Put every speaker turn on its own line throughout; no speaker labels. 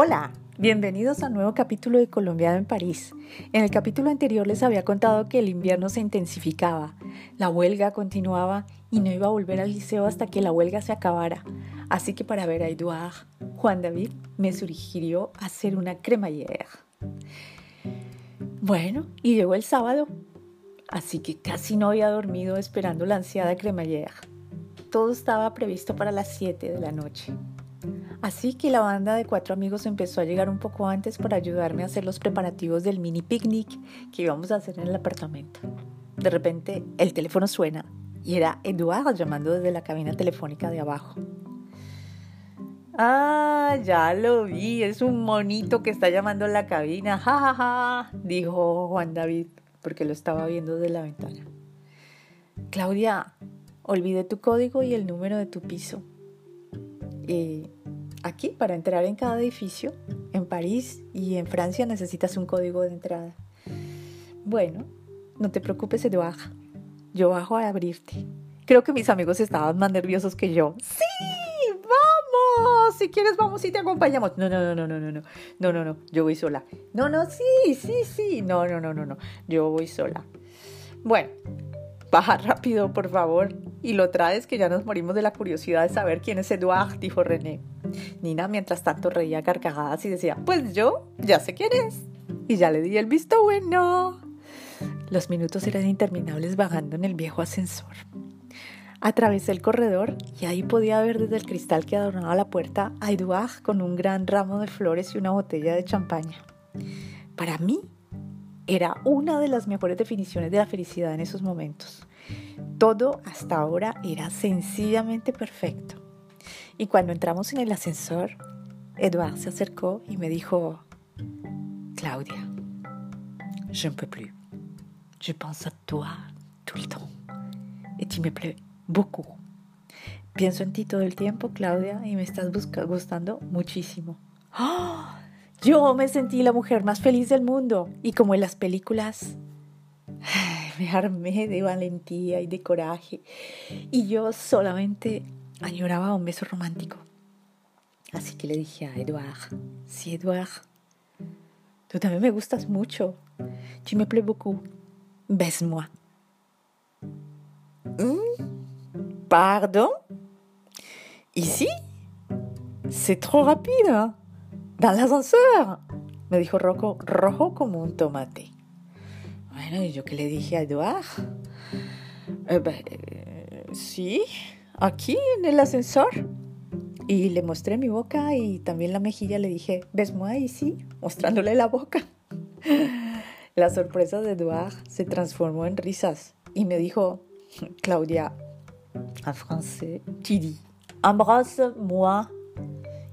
Hola, bienvenidos a nuevo capítulo de Colombiano en París. En el capítulo anterior les había contado que el invierno se intensificaba, la huelga continuaba y no iba a volver al liceo hasta que la huelga se acabara. Así que para ver a Edouard, Juan David me sugirió hacer una cremallère. Bueno, y llegó el sábado, así que casi no había dormido esperando la ansiada cremallère. Todo estaba previsto para las 7 de la noche. Así que la banda de cuatro amigos empezó a llegar un poco antes para ayudarme a hacer los preparativos del mini picnic que íbamos a hacer en el apartamento. De repente el teléfono suena y era Eduardo llamando desde la cabina telefónica de abajo. Ah, ya lo vi, es un monito que está llamando en la cabina, ja, ja, dijo Juan David, porque lo estaba viendo desde la ventana. Claudia, olvidé tu código y el número de tu piso. Aquí, para entrar en cada edificio, en París y en Francia necesitas un código de entrada. Bueno, no te preocupes, Eduard. Yo bajo a abrirte. Creo que mis amigos estaban más nerviosos que yo. ¡Sí! ¡Vamos! Si quieres, vamos y te acompañamos. No, no, no, no, no, no, no. No, no, no. Yo voy sola. No, no, sí, sí, sí. No, no, no, no, no. Yo voy sola. Bueno, baja rápido, por favor. Y lo traes que ya nos morimos de la curiosidad de saber quién es Eduard, dijo René. Nina, mientras tanto, reía carcajadas y decía, pues yo ya sé quién es. Y ya le di el visto bueno. Los minutos eran interminables vagando en el viejo ascensor. Atravesé el corredor y ahí podía ver desde el cristal que adornaba la puerta a Eduard con un gran ramo de flores y una botella de champaña. Para mí, era una de las mejores definiciones de la felicidad en esos momentos. Todo hasta ahora era sencillamente perfecto. Y cuando entramos en el ascensor, Edouard se acercó y me dijo, Claudia, je ne peux plus. Je pense à toi tout le temps. Et tu me plais beaucoup. Pienso en ti todo el tiempo, Claudia, y me estás gustando muchísimo. ¡Oh! Yo me sentí la mujer más feliz del mundo y como en las películas, me armé de valentía y de coraje y yo solamente añoraba un beso romántico. Así que le dije a Edouard, sí Edouard, tú también me gustas mucho, tu me plais beaucoup, baise-moi. ¿Mm? Pardon? Ici? C'est trop rapide. Hein? dans l'ascenseur, me dijo Rocco, rojo como un tomate. Bueno, y yo que le dije a Eduard, eh, eh, sí, aquí en el ascensor. Y le mostré mi boca y también la mejilla le dije, ¿ves moi sí, mostrándole la boca. La sorpresa de Eduard se transformó en risas y me dijo, Claudia, en francés, tu dis, embrasse-moi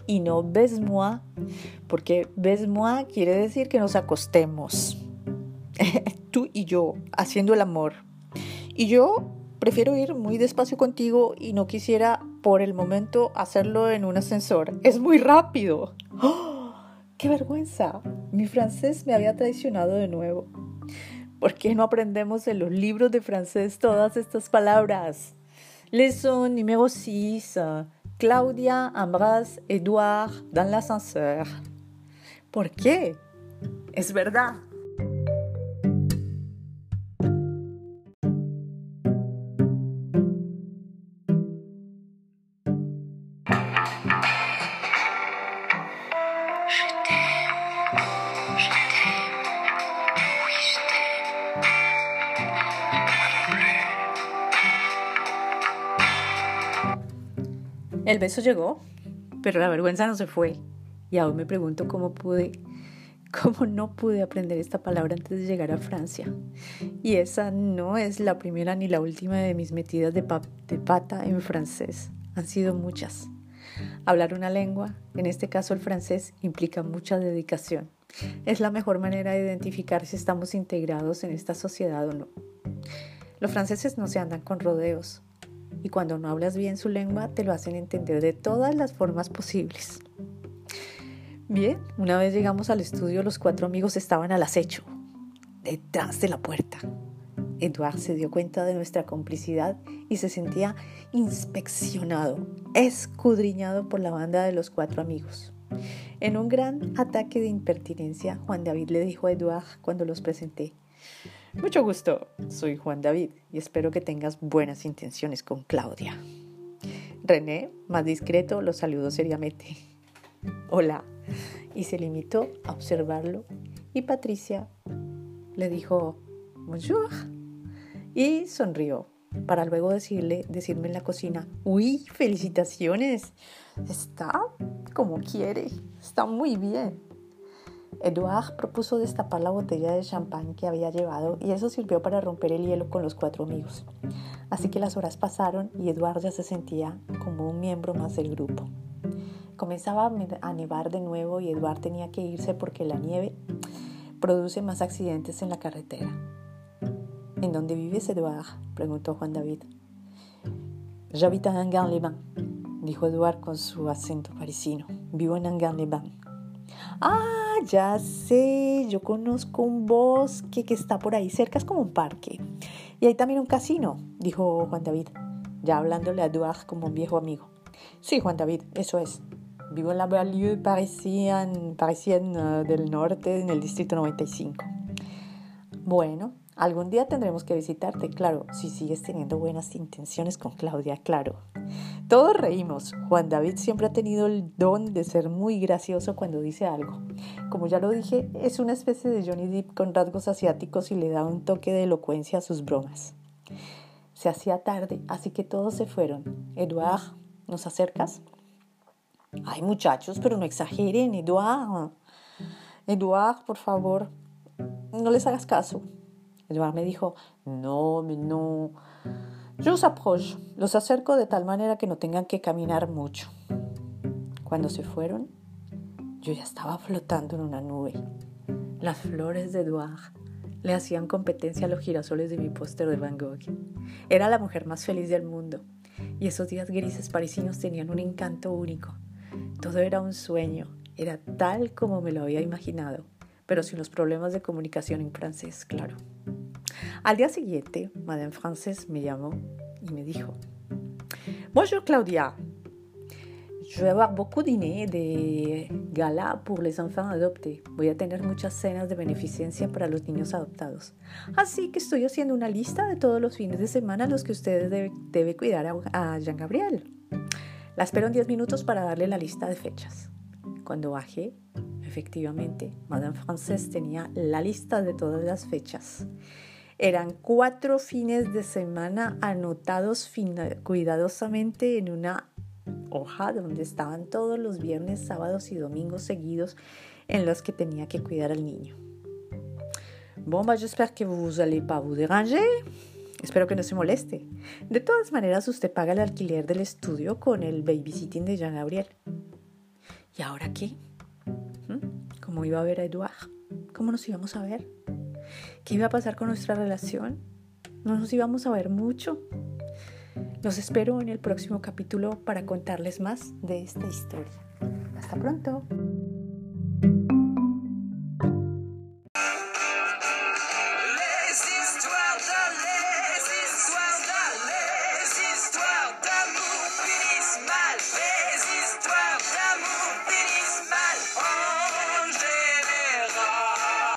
y no baise-moi, porque baise-moi quiere decir que nos acostemos, tú y yo, haciendo el amor. Y yo prefiero ir muy despacio contigo y no quisiera por el momento hacerlo en un ascensor. Es muy rápido. ¡Oh! ¡Qué vergüenza! Mi francés me había traicionado de nuevo. ¿Por qué no aprendemos en los libros de francés todas estas palabras? Leçon numéro 6. Claudia embrasse Edouard dans l'ascenseur. ¿Por qué? Es verdad. El beso llegó, pero la vergüenza no se fue. Y aún me pregunto cómo pude, cómo no pude aprender esta palabra antes de llegar a Francia. Y esa no es la primera ni la última de mis metidas de, de pata en francés. Han sido muchas. Hablar una lengua, en este caso el francés, implica mucha dedicación. Es la mejor manera de identificar si estamos integrados en esta sociedad o no. Los franceses no se andan con rodeos y cuando no hablas bien su lengua te lo hacen entender de todas las formas posibles. Bien, una vez llegamos al estudio los cuatro amigos estaban al acecho, detrás de la puerta. Edouard se dio cuenta de nuestra complicidad y se sentía inspeccionado, escudriñado por la banda de los cuatro amigos. En un gran ataque de impertinencia, Juan David le dijo a Eduard cuando los presenté, Mucho gusto, soy Juan David y espero que tengas buenas intenciones con Claudia. René, más discreto, lo saludó seriamente. Hola, y se limitó a observarlo y Patricia le dijo, Bonjour, y sonrió para luego decirle, decirme en la cocina, uy, felicitaciones, está como quiere, está muy bien. Edouard propuso destapar la botella de champán que había llevado y eso sirvió para romper el hielo con los cuatro amigos. Así que las horas pasaron y Edouard ya se sentía como un miembro más del grupo. Comenzaba a nevar de nuevo y Edouard tenía que irse porque la nieve produce más accidentes en la carretera. ¿En dónde vives, Edouard? preguntó Juan David. J'habite en Angan-les-Bains, dijo Edouard con su acento parisino. Vivo en Angan-les-Bains. Ah, ya sé, yo conozco un bosque que está por ahí cerca, es como un parque. Y hay también un casino, dijo Juan David, ya hablándole a Edouard como un viejo amigo. Sí, Juan David, eso es. Vivo en la banlieue parisienne, parisienne del norte, en el distrito 95. Bueno, Algún día tendremos que visitarte, claro, si sigues teniendo buenas intenciones con Claudia, claro. Todos reímos. Juan David siempre ha tenido el don de ser muy gracioso cuando dice algo. Como ya lo dije, es una especie de Johnny Depp con rasgos asiáticos y le da un toque de elocuencia a sus bromas. Se hacía tarde, así que todos se fueron. Eduard, ¿nos acercas? Ay, muchachos, pero no exageren, Eduard. Eduard, por favor, no les hagas caso. Eduard me dijo, no, no. Yo os approche, los acerco de tal manera que no tengan que caminar mucho. Cuando se fueron, yo ya estaba flotando en una nube. Las flores de Eduard le hacían competencia a los girasoles de mi póster de Van Gogh. Era la mujer más feliz del mundo y esos días grises parisinos tenían un encanto único. Todo era un sueño, era tal como me lo había imaginado, pero sin los problemas de comunicación en francés, claro. Al día siguiente, Madame Frances me llamó y me dijo, Bonjour Claudia, je vais avoir beaucoup dîner de gala pour les enfants adoptés. Voy a tener muchas cenas de beneficencia para los niños adoptados. Así que estoy haciendo una lista de todos los fines de semana los que usted debe, debe cuidar a, a Jean Gabriel. La espero en 10 minutos para darle la lista de fechas. Cuando bajé, efectivamente, Madame Frances tenía la lista de todas las fechas. Eran cuatro fines de semana anotados cuidadosamente en una hoja donde estaban todos los viernes, sábados y domingos seguidos en los que tenía que cuidar al niño. Bon, bah, j'espère que vous allez pas vous déranger. Espero que no se moleste. De todas maneras, usted paga el alquiler del estudio con el babysitting de Jean Gabriel. ¿Y ahora qué? ¿Mm? ¿Cómo iba a ver a Eduard? ¿Cómo nos íbamos a ver? ¿Qué iba a pasar con nuestra relación? ¿No nos íbamos a ver mucho? Los espero en el próximo capítulo para contarles más de esta historia. Hasta pronto.